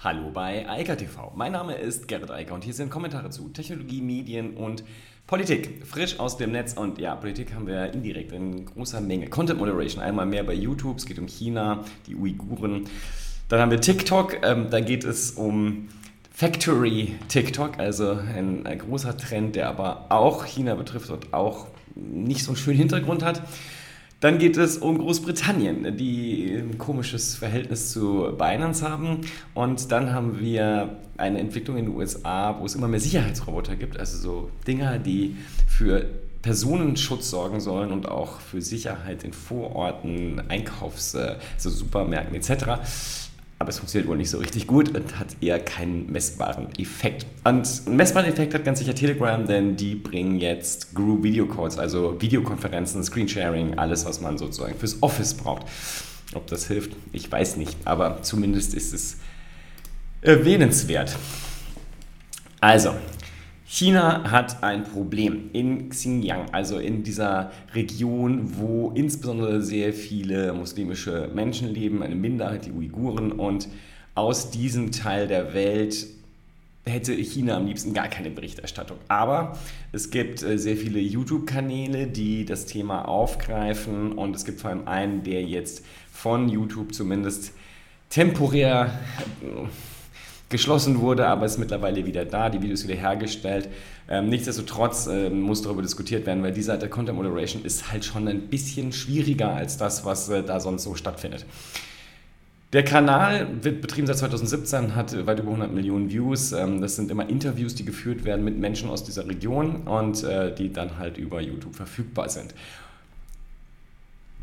Hallo bei Eiker TV. Mein Name ist Gerrit Eiker und hier sind Kommentare zu Technologie, Medien und Politik. Frisch aus dem Netz und ja, Politik haben wir indirekt in großer Menge. Content Moderation, einmal mehr bei YouTube, es geht um China, die Uiguren. Dann haben wir TikTok, ähm, da geht es um Factory TikTok, also ein, ein großer Trend, der aber auch China betrifft und auch nicht so einen schönen Hintergrund hat. Dann geht es um Großbritannien, die ein komisches Verhältnis zu Binance haben. Und dann haben wir eine Entwicklung in den USA, wo es immer mehr Sicherheitsroboter gibt, also so Dinger, die für Personenschutz sorgen sollen und auch für Sicherheit in Vororten, Einkaufs-, also Supermärkten etc aber es funktioniert wohl nicht so richtig gut und hat eher keinen messbaren Effekt. Und einen messbaren Effekt hat ganz sicher Telegram, denn die bringen jetzt Group Video Calls, also Videokonferenzen, Screensharing, alles, was man sozusagen fürs Office braucht. Ob das hilft, ich weiß nicht, aber zumindest ist es erwähnenswert. Also, China hat ein Problem in Xinjiang, also in dieser Region, wo insbesondere sehr viele muslimische Menschen leben, eine Minderheit, die Uiguren. Und aus diesem Teil der Welt hätte China am liebsten gar keine Berichterstattung. Aber es gibt äh, sehr viele YouTube-Kanäle, die das Thema aufgreifen. Und es gibt vor allem einen, der jetzt von YouTube zumindest temporär geschlossen wurde, aber ist mittlerweile wieder da, die Videos wieder hergestellt. Ähm, nichtsdestotrotz äh, muss darüber diskutiert werden, weil diese Art der Content Moderation ist halt schon ein bisschen schwieriger als das, was äh, da sonst so stattfindet. Der Kanal wird betrieben seit 2017, hat weit über 100 Millionen Views. Ähm, das sind immer Interviews, die geführt werden mit Menschen aus dieser Region und äh, die dann halt über YouTube verfügbar sind.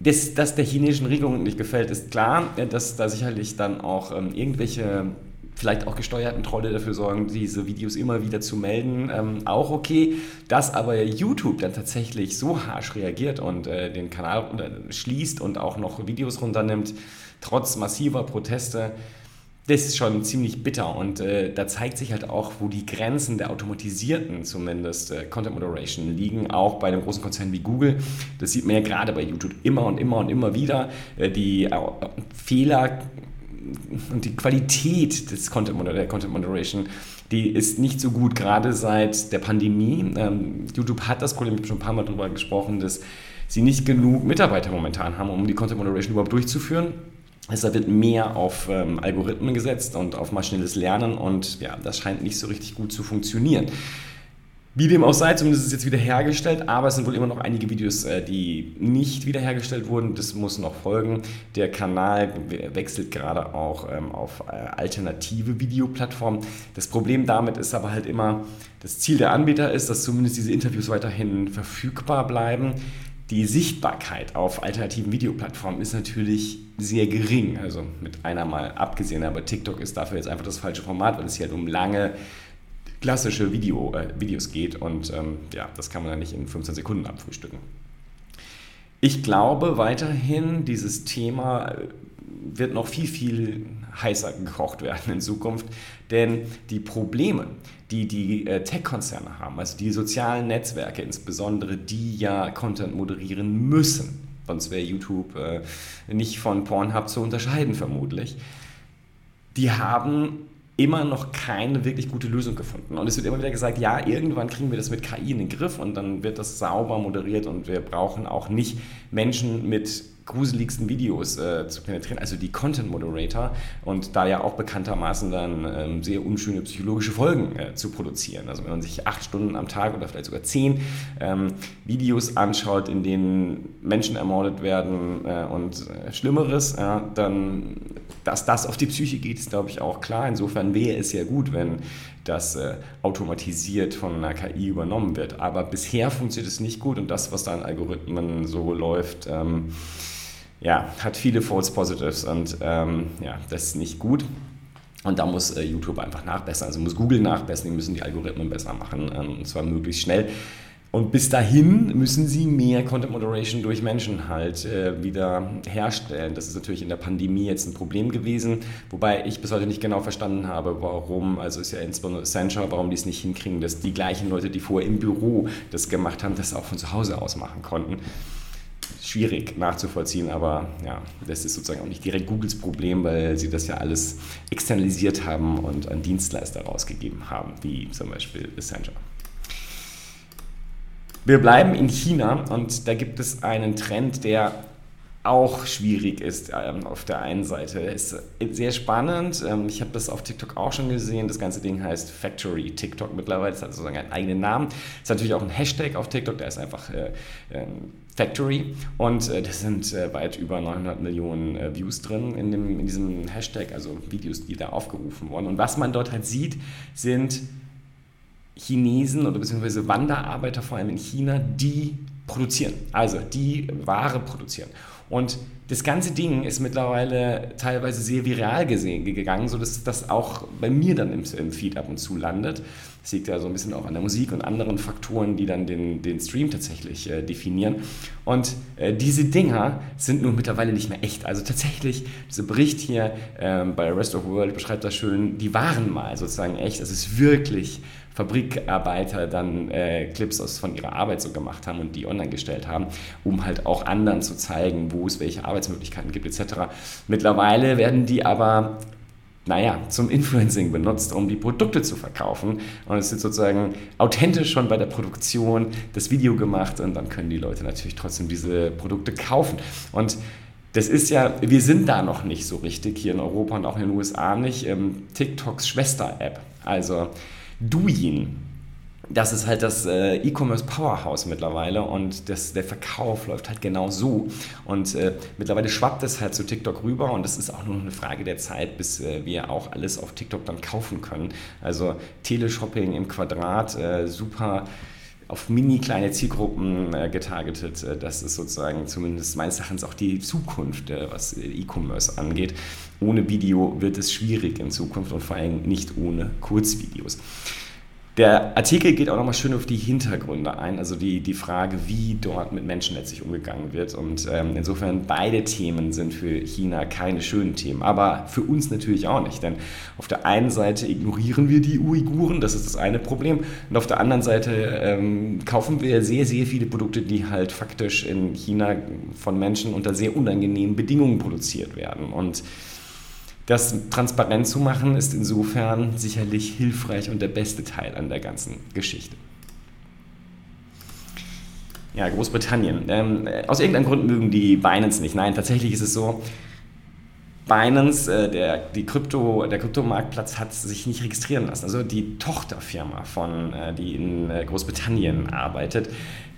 Das, dass der chinesischen Regierung nicht gefällt, ist klar, äh, dass da sicherlich dann auch ähm, irgendwelche vielleicht auch gesteuerten Trolle dafür sorgen, diese Videos immer wieder zu melden, ähm, auch okay. Dass aber YouTube dann tatsächlich so harsch reagiert und äh, den Kanal schließt und auch noch Videos runternimmt, trotz massiver Proteste, das ist schon ziemlich bitter und äh, da zeigt sich halt auch, wo die Grenzen der automatisierten zumindest äh, Content Moderation liegen, auch bei einem großen Konzern wie Google. Das sieht man ja gerade bei YouTube immer und immer und immer wieder. Äh, die äh, Fehler und die Qualität des Content, der Content Moderation, die ist nicht so gut, gerade seit der Pandemie. Ähm, YouTube hat das Problem, ich habe schon ein paar Mal darüber gesprochen, dass sie nicht genug Mitarbeiter momentan haben, um die Content Moderation überhaupt durchzuführen. Deshalb wird mehr auf ähm, Algorithmen gesetzt und auf maschinelles Lernen und ja, das scheint nicht so richtig gut zu funktionieren. Wie dem auch sei, zumindest ist es jetzt wieder hergestellt, aber es sind wohl immer noch einige Videos, äh, die nicht wiederhergestellt wurden. Das muss noch folgen. Der Kanal wechselt gerade auch ähm, auf äh, alternative Videoplattformen. Das Problem damit ist aber halt immer, das Ziel der Anbieter ist, dass zumindest diese Interviews weiterhin verfügbar bleiben. Die Sichtbarkeit auf alternativen Videoplattformen ist natürlich sehr gering. Also mit einer mal abgesehen, aber TikTok ist dafür jetzt einfach das falsche Format, weil es hier halt um lange klassische Video, äh, Videos geht und ähm, ja, das kann man dann nicht in 15 Sekunden abfrühstücken. Ich glaube weiterhin, dieses Thema äh, wird noch viel, viel heißer gekocht werden in Zukunft, denn die Probleme, die die äh, Tech-Konzerne haben, also die sozialen Netzwerke insbesondere, die ja Content moderieren müssen, sonst wäre YouTube äh, nicht von Pornhub zu unterscheiden vermutlich, die haben immer noch keine wirklich gute Lösung gefunden. Und es wird immer wieder gesagt, ja, irgendwann kriegen wir das mit KI in den Griff und dann wird das sauber moderiert und wir brauchen auch nicht Menschen mit gruseligsten Videos äh, zu penetrieren, also die Content Moderator und da ja auch bekanntermaßen dann ähm, sehr unschöne psychologische Folgen äh, zu produzieren. Also wenn man sich acht Stunden am Tag oder vielleicht sogar zehn ähm, Videos anschaut, in denen Menschen ermordet werden äh, und äh, Schlimmeres, dann, dass das auf die Psyche geht, ist glaube ich auch klar. Insofern wäre es ja gut, wenn das äh, automatisiert von einer KI übernommen wird. Aber bisher funktioniert es nicht gut und das, was da an Algorithmen so läuft, ähm, ja, hat viele False Positives und ähm, ja, das ist nicht gut. Und da muss äh, YouTube einfach nachbessern, also muss Google nachbessern, die müssen die Algorithmen besser machen ähm, und zwar möglichst schnell. Und bis dahin müssen sie mehr Content Moderation durch Menschen halt äh, wieder herstellen. Das ist natürlich in der Pandemie jetzt ein Problem gewesen, wobei ich bis heute nicht genau verstanden habe, warum, also ist ja insbesondere Accenture, warum die es nicht hinkriegen, dass die gleichen Leute, die vorher im Büro das gemacht haben, das auch von zu Hause aus machen konnten. Schwierig nachzuvollziehen, aber ja, das ist sozusagen auch nicht direkt Googles Problem, weil sie das ja alles externalisiert haben und an Dienstleister rausgegeben haben, wie zum Beispiel Accenture. Wir bleiben in China und da gibt es einen Trend, der auch schwierig ist ähm, auf der einen Seite. Ist sehr spannend. Ähm, ich habe das auf TikTok auch schon gesehen. Das ganze Ding heißt Factory TikTok mittlerweile. Das hat sozusagen einen eigenen Namen. Ist natürlich auch ein Hashtag auf TikTok. Der ist einfach äh, äh, Factory und äh, das sind äh, weit über 900 Millionen äh, Views drin in, dem, in diesem Hashtag, also Videos, die da aufgerufen wurden. Und was man dort halt sieht, sind Chinesen oder beziehungsweise Wanderarbeiter vor allem in China, die produzieren, also die Ware produzieren. Und das ganze Ding ist mittlerweile teilweise sehr viral gesehen, gegangen, sodass das auch bei mir dann im, im, Feed ab und zu landet. Das liegt ja so ein bisschen auch an der Musik und anderen Faktoren, die dann den, den Stream tatsächlich äh, definieren. Und äh, diese Dinger sind nun mittlerweile nicht mehr echt. Also tatsächlich, dieser Bericht hier äh, bei Rest of the World beschreibt das schön, die waren mal sozusagen echt. Es ist wirklich Fabrikarbeiter dann äh, Clips aus, von ihrer Arbeit so gemacht haben und die online gestellt haben, um halt auch anderen zu zeigen, wo es welche Arbeitsmöglichkeiten gibt etc. Mittlerweile werden die aber naja, zum Influencing benutzt, um die Produkte zu verkaufen. Und es ist sozusagen authentisch schon bei der Produktion das Video gemacht und dann können die Leute natürlich trotzdem diese Produkte kaufen. Und das ist ja, wir sind da noch nicht so richtig hier in Europa und auch in den USA nicht. Ähm, TikToks Schwester-App. Also Douyin. Das ist halt das äh, E-Commerce Powerhouse mittlerweile und das, der Verkauf läuft halt genau so. Und äh, mittlerweile schwappt es halt zu TikTok rüber und es ist auch nur noch eine Frage der Zeit, bis äh, wir auch alles auf TikTok dann kaufen können. Also Teleshopping im Quadrat, äh, super auf mini kleine Zielgruppen äh, getargetet. Äh, das ist sozusagen zumindest meines Erachtens auch die Zukunft, äh, was äh, E-Commerce angeht. Ohne Video wird es schwierig in Zukunft und vor allem nicht ohne Kurzvideos. Der Artikel geht auch nochmal schön auf die Hintergründe ein, also die, die Frage, wie dort mit Menschen letztlich umgegangen wird. Und ähm, insofern beide Themen sind für China keine schönen Themen, aber für uns natürlich auch nicht. Denn auf der einen Seite ignorieren wir die Uiguren, das ist das eine Problem, und auf der anderen Seite ähm, kaufen wir sehr, sehr viele Produkte, die halt faktisch in China von Menschen unter sehr unangenehmen Bedingungen produziert werden. Und das transparent zu machen, ist insofern sicherlich hilfreich und der beste Teil an der ganzen Geschichte. Ja, Großbritannien. Ähm, aus irgendeinem Grund mögen die Binance nicht. Nein, tatsächlich ist es so, Binance, äh, der, die Krypto, der Kryptomarktplatz hat sich nicht registrieren lassen. Also die Tochterfirma von, äh, die in äh, Großbritannien arbeitet,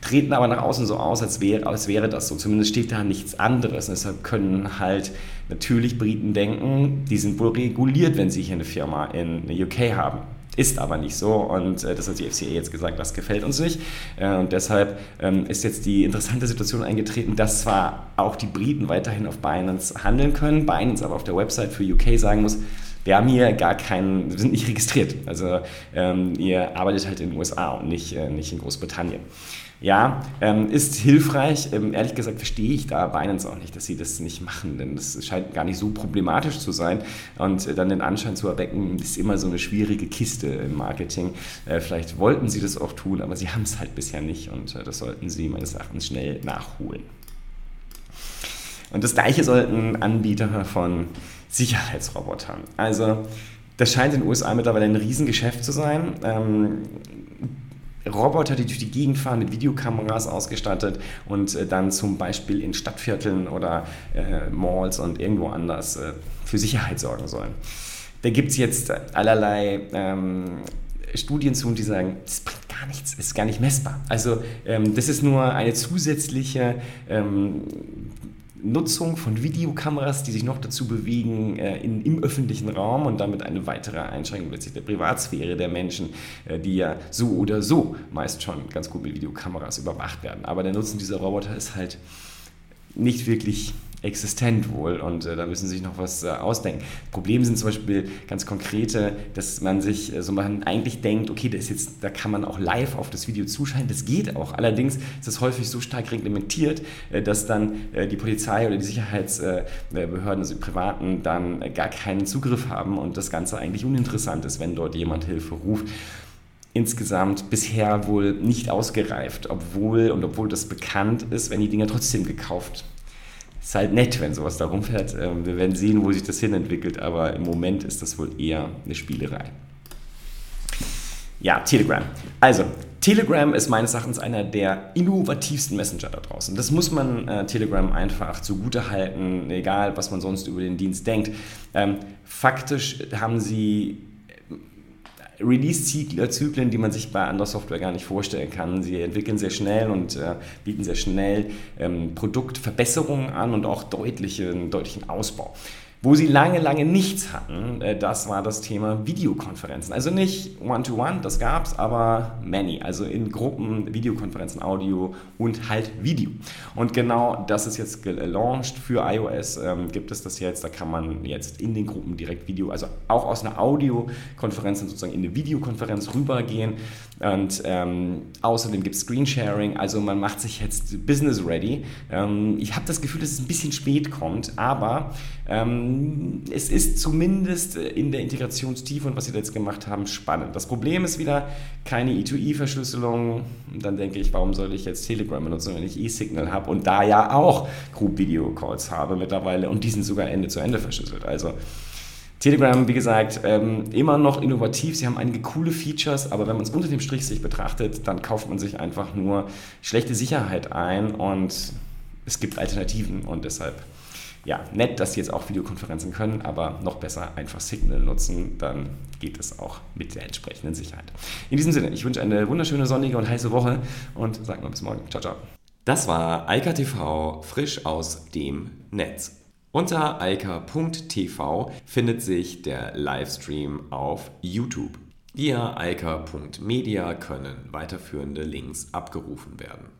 treten aber nach außen so aus, als wäre, als wäre das so. Zumindest steht da nichts anderes. Und deshalb können halt natürlich Briten denken, die sind wohl reguliert, wenn sie hier eine Firma in der UK haben. Ist aber nicht so und äh, das hat die FCA jetzt gesagt, das gefällt uns nicht. Äh, und deshalb ähm, ist jetzt die interessante Situation eingetreten, dass zwar auch die Briten weiterhin auf Binance handeln können, Binance aber auf der Website für UK sagen muss, wir haben hier gar keinen, wir sind nicht registriert. Also ähm, ihr arbeitet halt in den USA und nicht, äh, nicht in Großbritannien. Ja, ähm, ist hilfreich. Ähm, ehrlich gesagt verstehe ich da Binance auch nicht, dass sie das nicht machen, denn das scheint gar nicht so problematisch zu sein und äh, dann den Anschein zu erwecken, ist immer so eine schwierige Kiste im Marketing. Äh, vielleicht wollten sie das auch tun, aber sie haben es halt bisher nicht und äh, das sollten sie meines Erachtens schnell nachholen. Und das gleiche sollten Anbieter von Sicherheitsrobotern. Also das scheint in den USA mittlerweile ein Riesengeschäft zu sein. Ähm, Roboter, die durch die Gegend fahren, mit Videokameras ausgestattet und äh, dann zum Beispiel in Stadtvierteln oder äh, Malls und irgendwo anders äh, für Sicherheit sorgen sollen. Da gibt es jetzt allerlei ähm, Studien zu, die sagen, das bringt gar nichts, ist gar nicht messbar. Also ähm, das ist nur eine zusätzliche ähm, Nutzung von Videokameras, die sich noch dazu bewegen äh, in, im öffentlichen Raum und damit eine weitere Einschränkung letztlich der Privatsphäre der Menschen, äh, die ja so oder so meist schon ganz gut mit Videokameras überwacht werden. Aber der Nutzen dieser Roboter ist halt nicht wirklich existent wohl und äh, da müssen sie sich noch was äh, ausdenken. Problem sind zum Beispiel ganz konkrete, dass man sich äh, so man eigentlich denkt, okay, das ist jetzt, da kann man auch live auf das Video zuschalten, das geht auch. Allerdings ist das häufig so stark reglementiert, äh, dass dann äh, die Polizei oder die Sicherheitsbehörden, also die Privaten, dann äh, gar keinen Zugriff haben und das Ganze eigentlich uninteressant ist, wenn dort jemand Hilfe ruft. insgesamt bisher wohl nicht ausgereift, obwohl und obwohl das bekannt ist, wenn die Dinger trotzdem gekauft. Ist halt nett, wenn sowas da rumfährt. Ähm, wir werden sehen, wo sich das hinentwickelt, aber im Moment ist das wohl eher eine Spielerei. Ja, Telegram. Also, Telegram ist meines Erachtens einer der innovativsten Messenger da draußen. Das muss man äh, Telegram einfach zugute halten, egal was man sonst über den Dienst denkt. Ähm, faktisch haben sie Release-Zyklen, die man sich bei anderer Software gar nicht vorstellen kann. Sie entwickeln sehr schnell und äh, bieten sehr schnell ähm, Produktverbesserungen an und auch deutlichen, deutlichen Ausbau. Wo sie lange, lange nichts hatten, äh, das war das Thema Videokonferenzen. Also nicht One-to-One, -one, das gab es, aber many, also in Gruppen, Videokonferenzen, Audio und halt Video. Und genau das ist jetzt gelauncht für iOS, ähm, gibt es das jetzt, da kann man jetzt in den Gruppen direkt Video, also auch aus einer Audiokonferenz sozusagen in eine Videokonferenz rübergehen. Und ähm, außerdem gibt es Screensharing, also man macht sich jetzt business ready. Ähm, ich habe das Gefühl, dass es ein bisschen spät kommt, aber ähm, es ist zumindest in der Integrationstiefe und was sie da jetzt gemacht haben, spannend. Das Problem ist wieder keine E2E-Verschlüsselung. Dann denke ich, warum soll ich jetzt Telegram benutzen, wenn ich E-Signal habe und da ja auch Group Video Calls habe mittlerweile und die sind sogar Ende zu Ende verschlüsselt. Also Telegram, wie gesagt, ähm, immer noch innovativ. Sie haben einige coole Features, aber wenn man es unter dem Strich sich betrachtet, dann kauft man sich einfach nur schlechte Sicherheit ein und es gibt Alternativen und deshalb ja, nett, dass sie jetzt auch Videokonferenzen können, aber noch besser einfach Signal nutzen, dann geht es auch mit der entsprechenden Sicherheit. In diesem Sinne, ich wünsche eine wunderschöne sonnige und heiße Woche und sage mal bis morgen. Ciao, ciao. Das war Eika TV frisch aus dem Netz. Unter eika.tv findet sich der Livestream auf YouTube. Via eika.media können weiterführende Links abgerufen werden.